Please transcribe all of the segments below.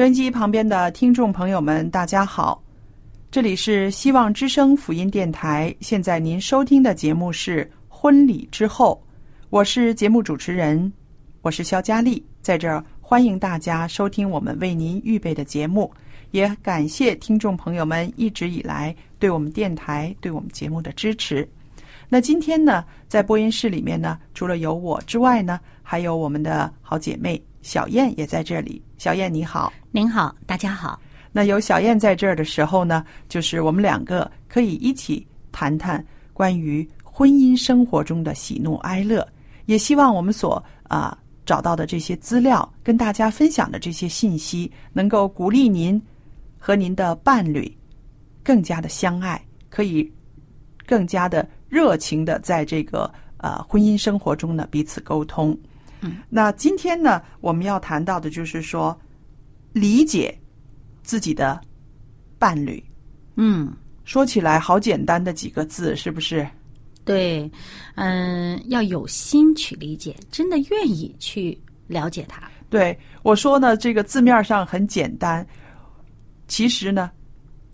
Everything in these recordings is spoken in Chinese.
收音机旁边的听众朋友们，大家好，这里是希望之声福音电台。现在您收听的节目是《婚礼之后》，我是节目主持人，我是肖佳丽，在这儿欢迎大家收听我们为您预备的节目，也感谢听众朋友们一直以来对我们电台、对我们节目的支持。那今天呢，在播音室里面呢，除了有我之外呢，还有我们的好姐妹小燕也在这里。小燕你好。您好，大家好。那有小燕在这儿的时候呢，就是我们两个可以一起谈谈关于婚姻生活中的喜怒哀乐，也希望我们所啊、找到的这些资料，跟大家分享的这些信息，能够鼓励您和您的伴侣更加的相爱，可以更加的热情的在这个呃婚姻生活中呢彼此沟通。嗯，那今天呢，我们要谈到的就是说，理解自己的伴侣。嗯，说起来好简单的几个字，是不是？对，嗯，要有心去理解，真的愿意去了解他。对我说呢，这个字面上很简单，其实呢，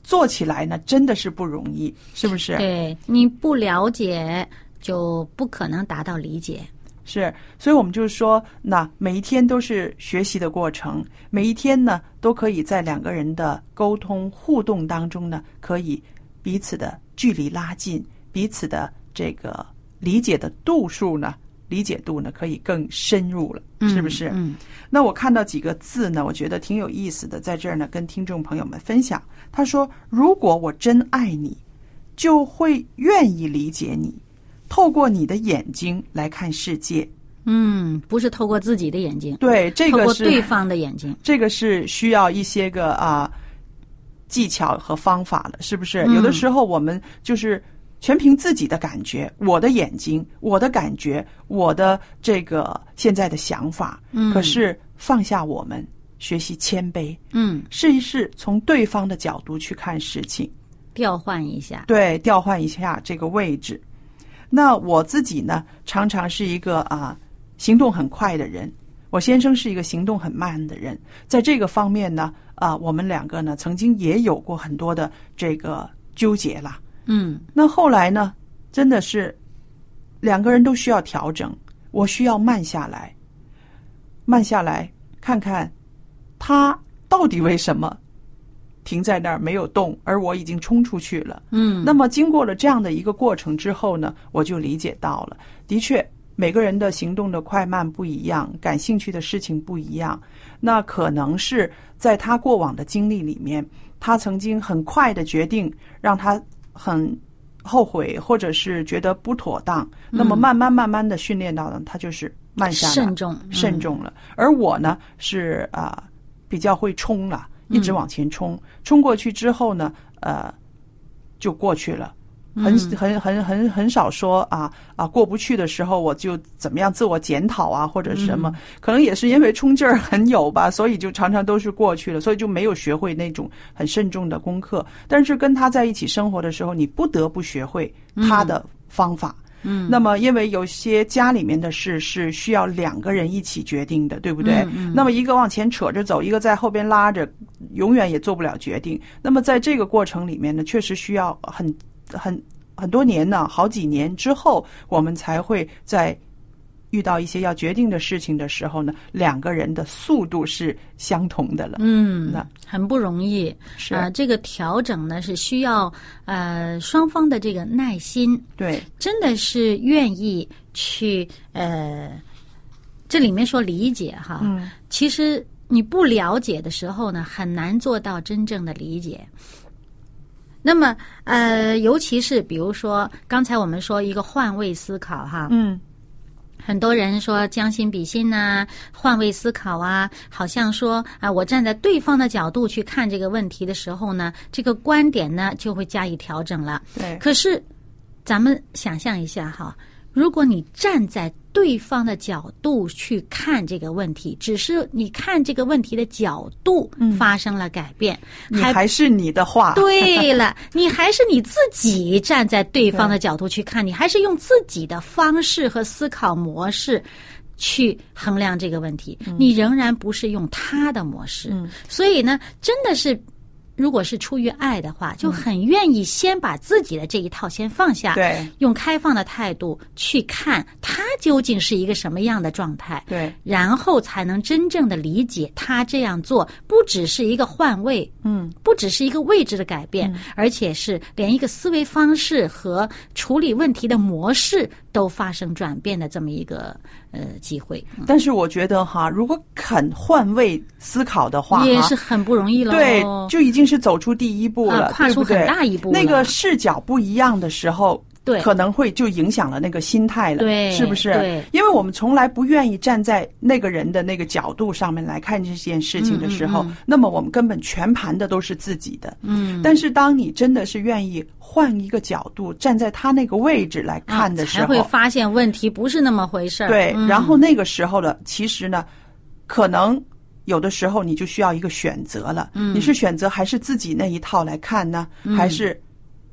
做起来呢真的是不容易，是不是？对，你不了解，就不可能达到理解。是，所以我们就是说，那每一天都是学习的过程，每一天呢都可以在两个人的沟通互动当中呢，可以彼此的距离拉近，彼此的这个理解的度数呢，理解度呢可以更深入了，是不是？嗯，那我看到几个字呢，我觉得挺有意思的，在这儿呢跟听众朋友们分享。他说：“如果我真爱你，就会愿意理解你，透过你的眼睛来看世界。嗯，不是透过自己的眼睛，对，这个是过对方的眼睛。这个是需要一些个啊技巧和方法的，是不是？嗯有的时候我们就是全凭自己的感觉，我的眼睛，我的感觉，我的这个现在的想法。嗯可是放下我们，学习谦卑，嗯，试一试从对方的角度去看事情，调换一下。对，调换一下这个位置。那我自己呢，常常是一个啊行动很快的人，我先生是一个行动很慢的人，在这个方面呢，啊，我们两个呢曾经也有过很多的这个纠结啦。嗯那后来呢，真的是两个人都需要调整，我需要慢下来，慢下来看看他到底为什么停在那儿没有动，而我已经冲出去了。嗯，那么经过了这样的一个过程之后呢，我就理解到了，的确每个人的行动的快慢不一样，感兴趣的事情不一样。那可能是在他过往的经历里面，他曾经很快的决定让他很后悔，或者是觉得不妥当。那么慢慢慢慢的训练到呢，他就是慢下来，慎重嗯慎重了。而我呢是啊、比较会冲了，一直往前冲，冲过去之后呢，呃，就过去了。很很很很很少说啊啊过不去的时候我就怎么样自我检讨啊或者什么，可能也是因为冲劲儿很有吧，所以就常常都是过去了，所以就没有学会那种很慎重的功课。但是跟他在一起生活的时候，你不得不学会他的方法。嗯，那么因为有些家里面的事是需要两个人一起决定的，对不对？那么一个往前扯着走，一个在后边拉着，永远也做不了决定。那么在这个过程里面呢，确实需要很很很多年呢，好几年之后，我们才会在遇到一些要决定的事情的时候呢，两个人的速度是相同的了。嗯，那很不容易。是啊、这个调整呢是需要呃双方的这个耐心，对，真的是愿意去呃，这里面说理解哈，嗯，其实你不了解的时候呢，很难做到真正的理解。那么，呃，尤其是比如说，刚才我们说一个换位思考哈，嗯，很多人说将心比心呐、换位思考啊，好像说啊，我站在对方的角度去看这个问题的时候呢，这个观点呢就会加以调整了。对，可是，咱们想象一下哈，如果你站在对方的角度去看这个问题，只是你看这个问题的角度发生了改变，你还是你的话，对了，你还是你自己站在对方的角度去看，你还是用自己的方式和思考模式去衡量这个问题，你仍然不是用他的模式。嗯所以呢，真的是。如果是出于爱的话，就很愿意先把自己的这一套先放下，对。用开放的态度去看他究竟是一个什么样的状态，对，然后才能真正的理解他这样做不只是一个换位，嗯，不只是一个位置的改变，而且是连一个思维方式和处理问题的模式都发生转变的这么一个呃机会，但是我觉得哈，如果肯换位思考的话，也是很不容易了。对，就已经是走出第一步了，啊跨出很大一步了。那个视角不一样的时候，对可能会就影响了那个心态了，对是不是？对因为我们从来不愿意站在那个人的那个角度上面来看这件事情的时候，嗯嗯那么我们根本全盘的都是自己的。嗯，但是当你真的是愿意换一个角度，站在他那个位置来看的时候，啊才会发现问题不是那么回事儿。对，嗯然后那个时候了，其实呢，可能有的时候你就需要一个选择了。嗯你是选择还是自己那一套来看呢，还是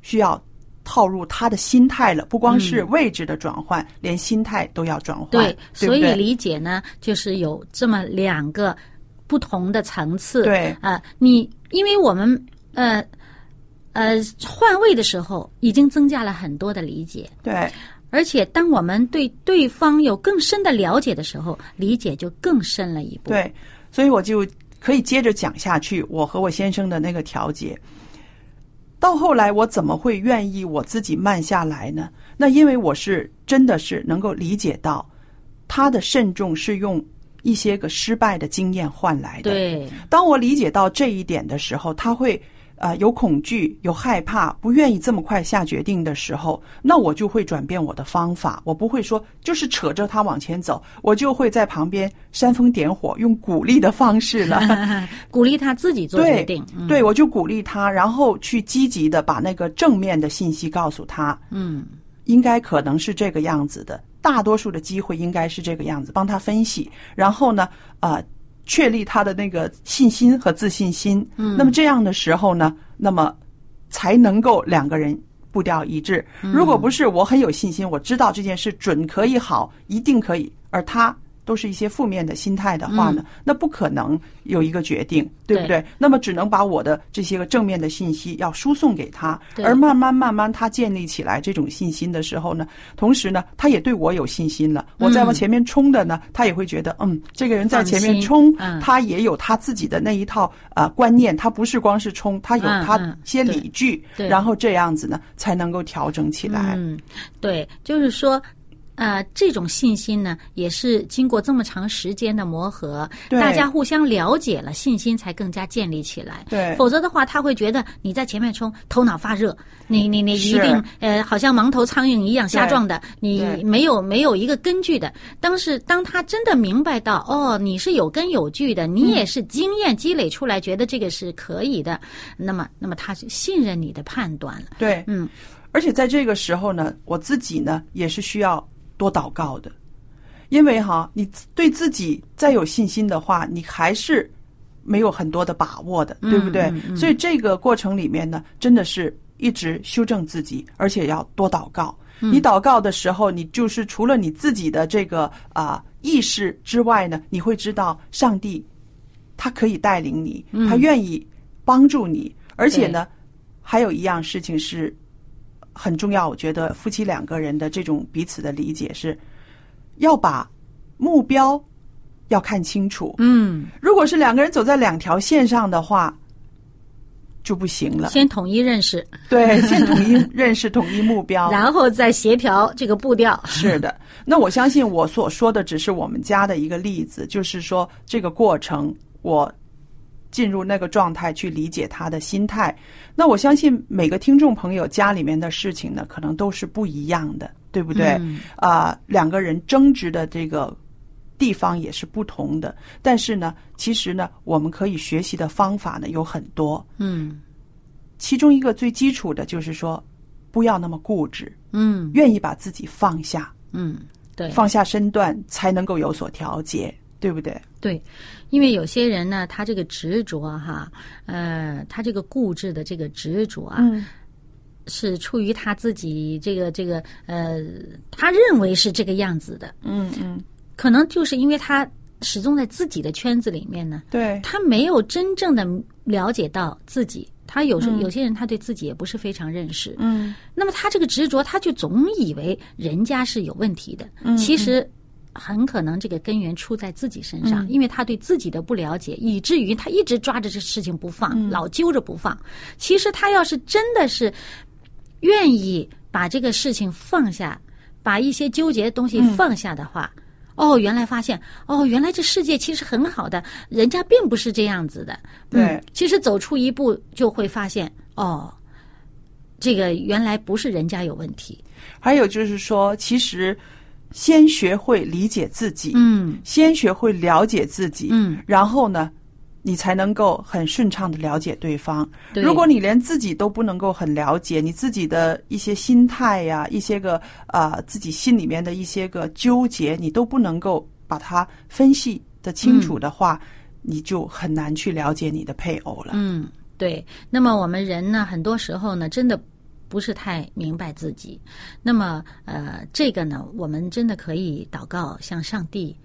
需要套入他的心态了？不光是位置的转换，连心态都要转换。对，所以理解呢，就是有这么两个不同的层次。对啊、你因为我们呃呃换位的时候，已经增加了很多的理解，对而且当我们对对方有更深的了解的时候，理解就更深了一步。，对，所以我就可以接着讲下去。我和我先生的那个调节，到后来我怎么会愿意我自己慢下来呢？那因为我是真的是能够理解到他的慎重是用一些个失败的经验换来的。，对，当我理解到这一点的时候，他会。呃，有恐惧，有害怕，不愿意这么快下决定的时候，那我就会转变我的方法。我不会说就是扯着他往前走，我就会在旁边煽风点火，用鼓励的方式了。鼓励他自己做决定。嗯对，我就鼓励他，然后去积极的把那个正面的信息告诉他，嗯，应该可能是这个样子的，大多数的机会应该是这个样子，帮他分析，然后呢，啊、确立他的那个信心和自信心。嗯，那么这样的时候呢，那么才能够两个人步调一致。如果不是我很有信心，我知道这件事准可以好，一定可以，而他。都是一些负面的心态的话呢，那不可能有一个决定，对不对对？那么只能把我的这些个正面的信息要输送给他，而慢慢慢慢他建立起来这种信心的时候呢，同时呢，他也对我有信心了。我再往前面冲的呢，他也会觉得，嗯，这个人在前面冲，嗯他也有他自己的那一套呃观念，他不是光是冲，他有他些理据，对然后这样子呢，才能够调整起来。嗯，对，就是说。呃，这种信心呢，也是经过这么长时间的磨合，大家互相了解了，信心才更加建立起来。对。否则的话，他会觉得你在前面冲，头脑发热，你你你一定呃，好像盲头苍蝇一样瞎撞的，你没有没有一个根据的。当是当他真的明白到，哦，你是有根有据的，你也是经验积累出来，觉得这个是可以的，那么那么他就信任你的判断了。对，嗯，而且在这个时候呢，我自己呢也是需要多祷告的，因为哈，你对自己再有信心的话，你还是没有很多的把握的，对不对？所以这个过程里面呢，真的是一直修正自己，而且要多祷告。你祷告的时候，你就是除了你自己的这个啊意识之外呢，你会知道上帝他可以带领你，他愿意帮助你，而且呢，还有一样事情是很重要。我觉得夫妻两个人的这种彼此的理解是，要把目标要看清楚。嗯，如果是两个人走在两条线上的话。就不行了。先统一认识，对，先统一认识，统一目标，然后再协调这个步调。是的，那我相信我所说的只是我们家的一个例子，就是说这个过程，我进入那个状态去理解他的心态。那我相信每个听众朋友家里面的事情呢，可能都是不一样的，对不对？啊，两个人争执的这个地方也是不同的，但是呢，其实呢，我们可以学习的方法呢有很多。嗯。其中一个最基础的就是说，不要那么固执，嗯。愿意把自己放下，嗯，对。放下身段，才能够有所调节，对不对？对，因为有些人呢，他这个执着哈，呃，他这个固执的这个执着啊，嗯。是出于他自己这个这个呃，他认为是这个样子的，嗯嗯，可能就是因为他始终在自己的圈子里面呢，对，他没有真正的了解到自己。他有时有些人他对自己也不是非常认识，嗯。那么他这个执着，他就总以为人家是有问题的，嗯。其实很可能这个根源出在自己身嗯上，因为他对自己的不了解，以至于他一直抓着这事情不放，嗯老揪着不放。其实他要是真的是愿意把这个事情放下，把一些纠结的东西嗯放下的话。哦，原来发现哦，原来这世界其实很好的，人家并不是这样子的。对嗯，其实走出一步就会发现，哦，这个原来不是人家有问题。还有就是说，其实先学会理解自己，嗯先学会了解自己，嗯，然后呢，你才能够很顺畅的了解对方。对如果你连自己都不能够很了解，你自己的一些心态呀、一些个啊、自己心里面的一些个纠结，你都不能够把它分析的清楚的话，你就很难去了解你的配偶了。嗯，对。那么我们人呢，很多时候呢，真的不是太明白自己。那么呃，这个呢，我们真的可以祷告，向上帝。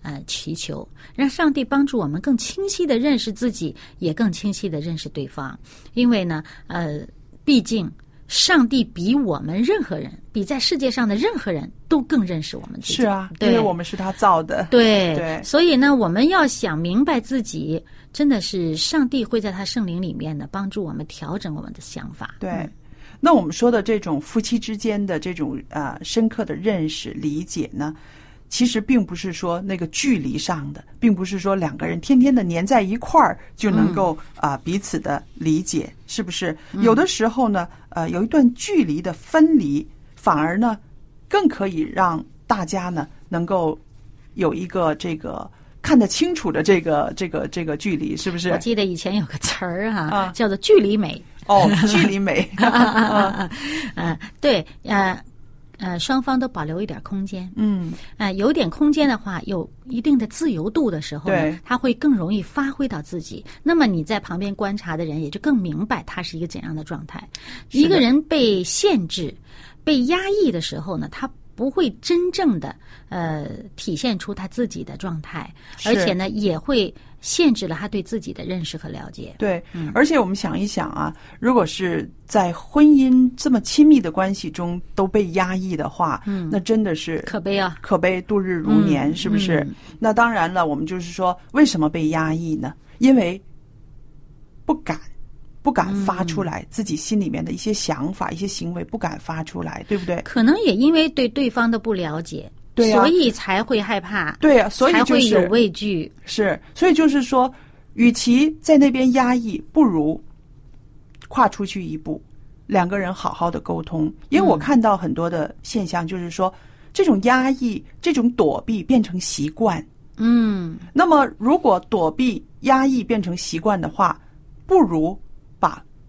呃，祈求让上帝帮助我们更清晰的认识自己，也更清晰的认识对方。因为呢，呃，毕竟上帝比我们任何人，比在世界上的任何人都更认识我们自己。是啊，因为我们是他造的。对对所以呢，我们要想明白自己，真的是上帝会在他圣灵里面呢，帮助我们调整我们的想法。对，嗯那我们说的这种夫妻之间的这种呃深刻的认识理解呢，其实并不是说那个距离上的，并不是说两个人天天的黏在一块儿就能够啊、彼此的理解，是不是？有的时候呢，呃，有一段距离的分离，反而呢，更可以让大家呢能够有一个这个看得清楚的这个这个这个距离，是不是我？记得以前有个词儿哈、啊叫做距离美。哦，距离美，呃，对，呃，呃，双方都保留一点空间。嗯，呃，有点空间的话，有一定的自由度的时候他会更容易发挥到自己。那么你在旁边观察的人也就更明白他是一个怎样的状态。一个人被限制、被压抑的时候呢，他不会真正的呃体现出他自己的状态，而且呢，也会限制了他对自己的认识和了解。对，而且我们想一想啊，如果是在婚姻这么亲密的关系中都被压抑的话，嗯，那真的是可悲啊！可悲度日如年，嗯是不是？嗯那当然了，我们就是说，为什么被压抑呢？因为不敢。不敢发出来自己心里面的一些想法、一些行为，不敢发出来，对不对？可能也因为对对方的不了解，对呀所以才会害怕，对呀、所以才就是会有畏惧。是，所以就是说，与其在那边压抑，不如跨出去一步，两个人好好的沟通。因为我看到很多的现象，就是说，这种压抑、这种躲避变成习惯。嗯，那么，如果躲避、压抑变成习惯的话，不如把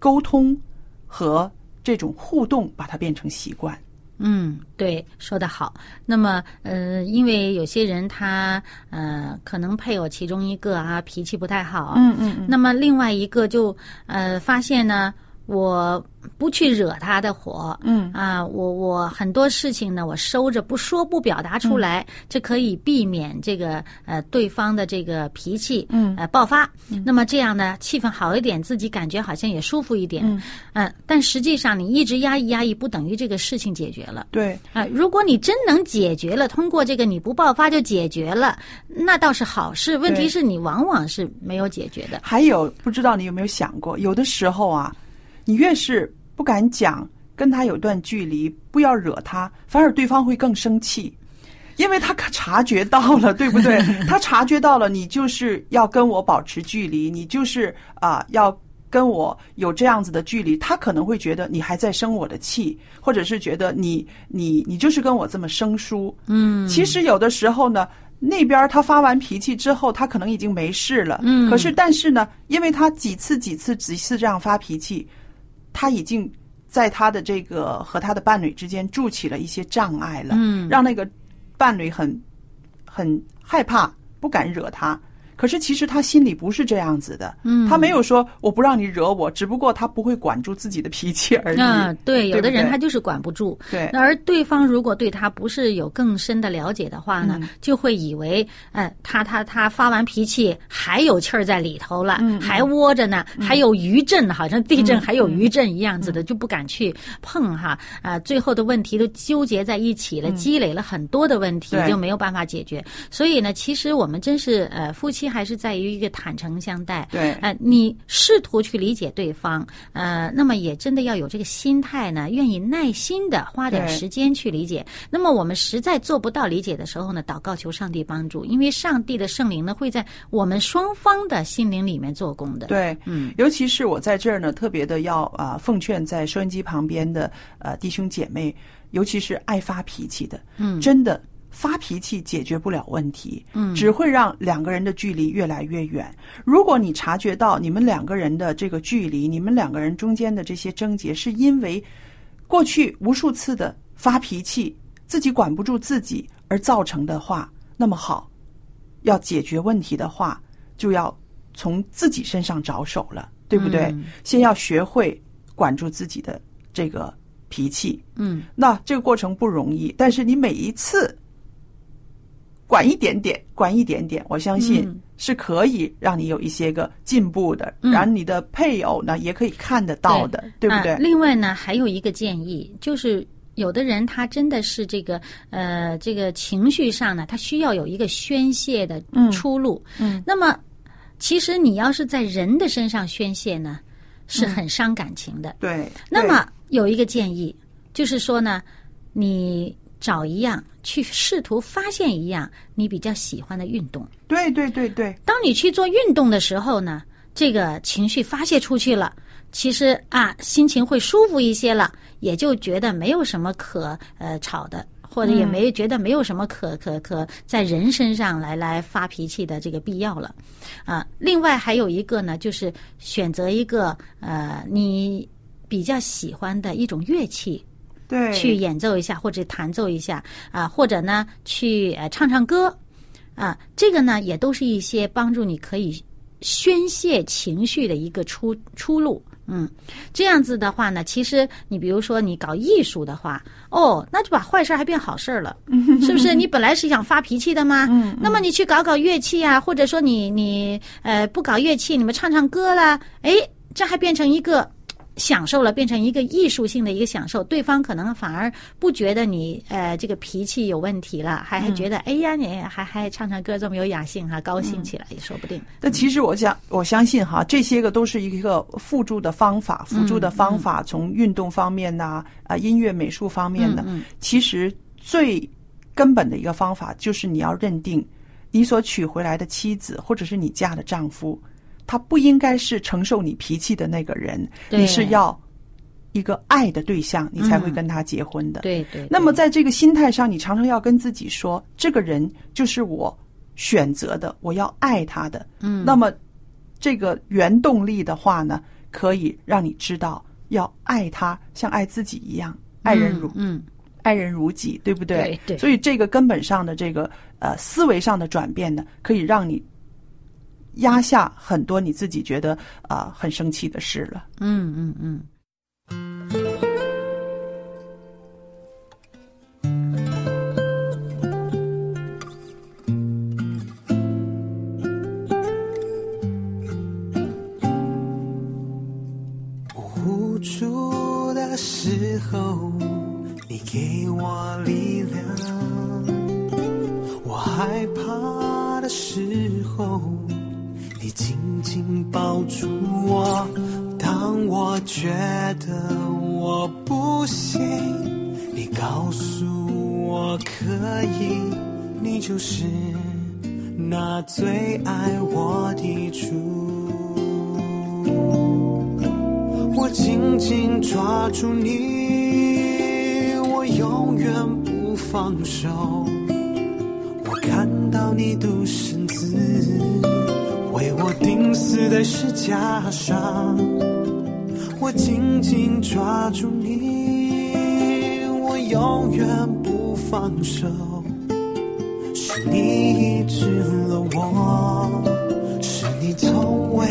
沟通和这种互动把它变成习惯。嗯，对，说得好。那么，呃，因为有些人他呃，可能配偶其中一个啊脾气不太好，嗯嗯嗯，那么另外一个就呃发现呢，我不去惹他的火，嗯啊，我我很多事情呢，我收着不说不表达出来，这可以避免这个呃对方的这个脾气嗯呃爆发。那么这样呢，气氛好一点，自己感觉好像也舒服一点。嗯嗯，但实际上你一直压抑压抑，不等于这个事情解决了。对，啊，如果你真能解决了，通过这个你不爆发就解决了，那倒是好事。问题是你往往是没有解决的。还有不知道你有没有想过，有的时候啊，你越是不敢讲，跟他有段距离，不要惹他，反而对方会更生气，因为他可察觉到了，对不对？他察觉到了，你就是要跟我保持距离，你就是啊、要。跟我有这样子的距离，他可能会觉得你还在生我的气，或者是觉得你你你就是跟我这么生疏。嗯，其实有的时候呢，那边他发完脾气之后，他可能已经没事了。嗯可是但是呢，因为他几次几次几次这样发脾气，他已经在他的这个和他的伴侣之间筑起了一些障碍了。嗯让那个伴侣很很害怕，不敢惹他。可是其实他心里不是这样子的，嗯他没有说我不让你惹我，只不过他不会管住自己的脾气而已。啊，对，有的人他就是管不住。对那而对方如果对他不是有更深的了解的话呢，嗯就会以为，呃，他他他发完脾气还有气儿在里头了，嗯还窝着呢，还有余震，好像地震还有余震一样子的，就不敢去碰哈。啊、最后的问题都纠结在一起了，积累了很多的问题，就没有办法解决。所以呢，其实我们真是呃，夫妻还是在于一个坦诚相待。对呃，你试图去理解对方，呃，那么也真的要有这个心态呢，愿意耐心的花点时间去理解。那么我们实在做不到理解的时候呢，祷告求上帝帮助，因为上帝的圣灵呢会在我们双方的心灵里面做工的。，对，嗯，尤其是我在这儿呢，特别的要啊、奉劝在收音机旁边的呃弟兄姐妹，尤其是爱发脾气的，嗯真的发脾气解决不了问题，嗯只会让两个人的距离越来越远。如果你察觉到你们两个人的这个距离，你们两个人中间的这些症结，是因为过去无数次的发脾气，自己管不住自己而造成的话，那么好，要解决问题的话，就要从自己身上着手了，对不对？嗯先要学会管住自己的这个脾气。嗯，那这个过程不容易，但是你每一次管一点点，管一点点，我相信嗯是可以让你有一些个进步的，嗯然后你的配偶呢也可以看得到的，对不对？啊另外呢，还有一个建议就是。有的人他真的是这个呃，这个情绪上呢，他需要有一个宣泄的出路。嗯那么，其实你要是在人的身上宣泄呢，是很伤感情的。对。那么有一个建议，就是说呢，你找一样去试图发现一样你比较喜欢的运动。对对对对对，当你去做运动的时候呢，这个情绪发泄出去了，其实啊，心情会舒服一些了，也就觉得没有什么可呃吵的。或者也没觉得没有什么可可可在人身上来来发脾气的这个必要了，啊，另外还有一个呢，就是选择一个呃你比较喜欢的一种乐器，对去演奏一下或者弹奏一下啊，或者呢去呃唱唱歌啊，这个呢也都是一些帮助你可以宣泄情绪的一个出出路。嗯，这样子的话呢，其实你比如说你搞艺术的话，哦，那就把坏事儿还变好事儿了，是不是？你本来是想发脾气的吗？嗯那么你去搞搞乐器啊，或者说你你呃不搞乐器，你们唱唱歌啦，哎，这还变成一个享受了，变成一个艺术性的一个享受，对方可能反而不觉得你呃这个脾气有问题了，还还觉得、哎呀你还还唱唱歌这么有雅兴哈、高兴起来也说不定。但其实我想，我相信哈，这些个都是一个辅助的方法，辅助的方法，从运动方面呐、啊，音乐、美术方面的，其实最根本的一个方法就是你要认定，你所娶回来的妻子或者是你嫁的丈夫，他不应该是承受你脾气的那个人，你是要一个爱的对象，你才会跟他结婚的。对对。那么在这个心态上，你常常要跟自己说，这个人就是我选择的，我要爱他的。嗯那么这个原动力的话呢，可以让你知道要爱他像爱自己一样，爱人如嗯，爱人如己，对不对？对对所以这个根本上的这个呃思维上的转变呢，可以让你压下很多你自己觉得啊、很生气的事了。嗯嗯嗯。远不放手。我看到你独生子为我钉死在石架上，我紧紧抓住你，我永远不放手。是你医治了我，是你从未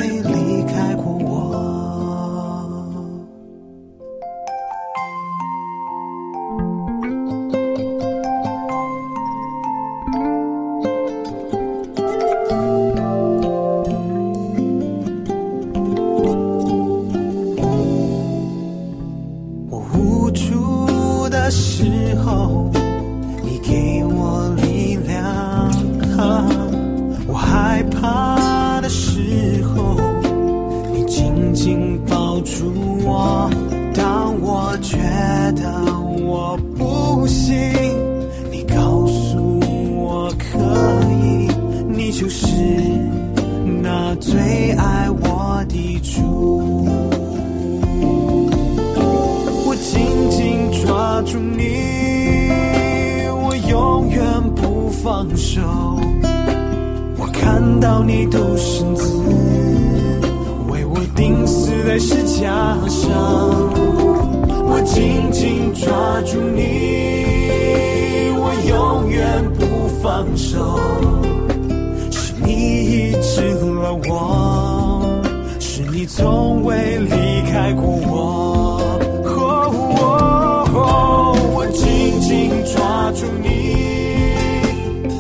到你独生子为我钉死在石架上，我紧紧抓住你，我永远不放手。是你医治了我，是你从未离开过我。我紧紧抓住你，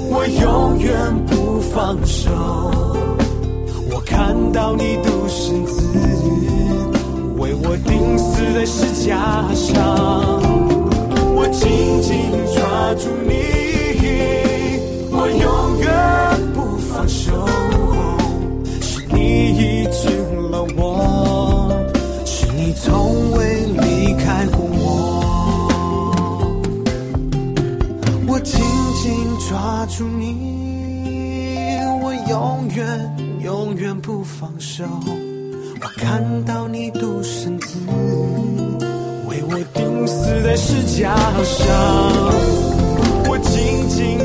我永远不放手。我看到你独生子为我钉死在石架上，我紧紧抓住你，我永远不放手。是你医治了我，是你从未离开过我。我紧紧抓住你，愿永远不放手。我看到你独身子为我钉死在石架上，我静静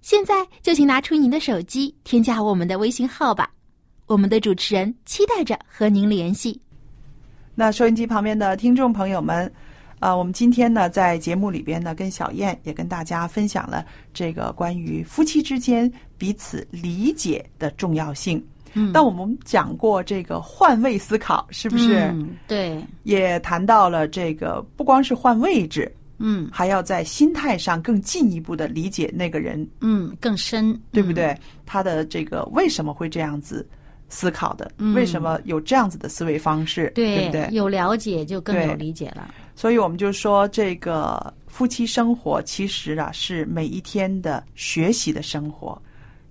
现在就请拿出您的手机，添加我们的微信号吧。我们的主持人期待着和您联系。那收音机旁边的听众朋友们，呃，我们今天呢在节目里边呢，跟小燕也跟大家分享了这个关于夫妻之间彼此理解的重要性。嗯那我们讲过这个换位思考，是不是？嗯对，也谈到了这个不光是换位置，嗯还要在心态上更进一步的理解那个人，嗯，更深，对不对？他的这个为什么会这样子思考的？嗯为什么有这样子的思维方式？对？不对？有了解就更有理解了。所以我们就说，这个夫妻生活其实啊是每一天的学习的生活。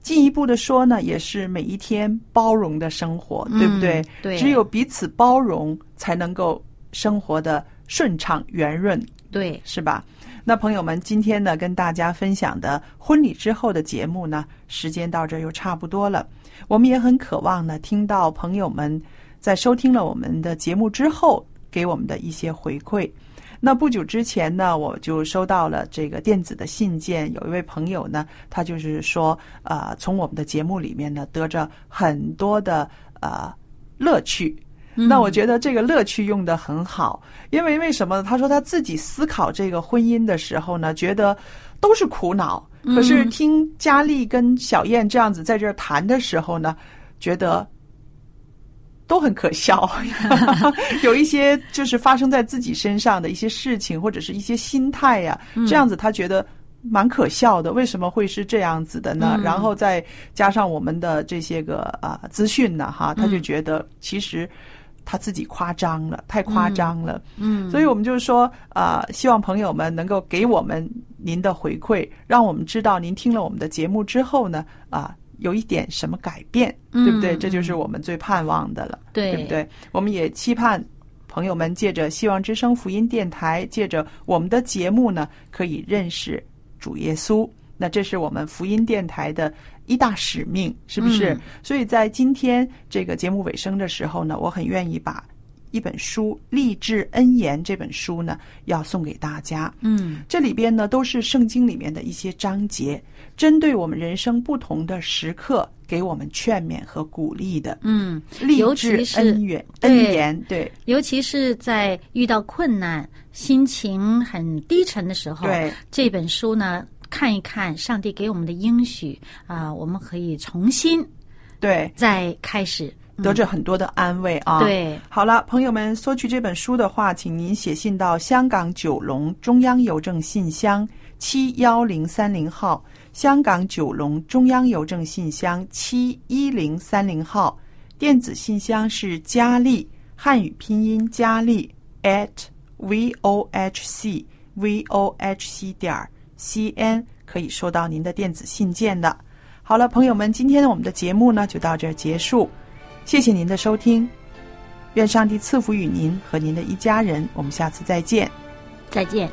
进一步的说呢，也是每一天包容的生活，对不对？嗯对只有彼此包容，才能够生活的顺畅圆润，对，是吧？那朋友们，今天呢，跟大家分享的婚礼之后的节目呢，时间到这又差不多了。我们也很渴望呢，听到朋友们在收听了我们的节目之后，给我们的一些回馈。那不久之前呢，我就收到了这个电子的信件，有一位朋友呢，他就是说，呃，从我们的节目里面呢，得着很多的呃乐趣。那我觉得这个乐趣用的很好，因为为什么呢？他说他自己思考这个婚姻的时候呢，觉得都是苦恼，可是听佳丽跟小燕这样子在这儿谈的时候呢，觉得都很可笑，有一些就是发生在自己身上的一些事情或者是一些心态呀、这样子他觉得。蛮可笑的，为什么会是这样子的呢？然后再加上我们的这些个啊、资讯呢，哈，他就觉得其实他自己夸张了，太夸张了。嗯，所以我们就是说，啊，希望朋友们能够给我们您的回馈，让我们知道您听了我们的节目之后呢，啊，有一点什么改变，对不对？嗯这就是我们最盼望的了，对对不对？我们也期盼朋友们借着希望之声福音电台，借着我们的节目呢，可以认识主耶稣。那这是我们福音电台的一大使命，是不是？嗯所以在今天这个节目尾声的时候呢，我很愿意把一本书《励志恩言》这本书呢，要送给大家。嗯这里边呢都是圣经里面的一些章节，针对我们人生不同的时刻，给我们劝勉和鼓励的。嗯，励尤志恩言对恩言，对尤其是在遇到困难、心情很低沉的时候，对这本书呢，看一看上帝给我们的应许啊、我们可以重新对，再开始。得着很多的安慰啊。。对，好了，朋友们，索取这本书的话，请您写信到香港九龙中央邮政信箱七幺零三零号，香港九龙中央邮政信箱七一零三零号，电子信箱是佳丽汉语拼音佳丽 at v o h c v o h c 点 c cn 可以收到您的电子信件的。好了，朋友们，今天我们的节目呢就到这儿结束。谢谢您的收听，愿上帝赐福与您和您的一家人。我们下次再见。再见。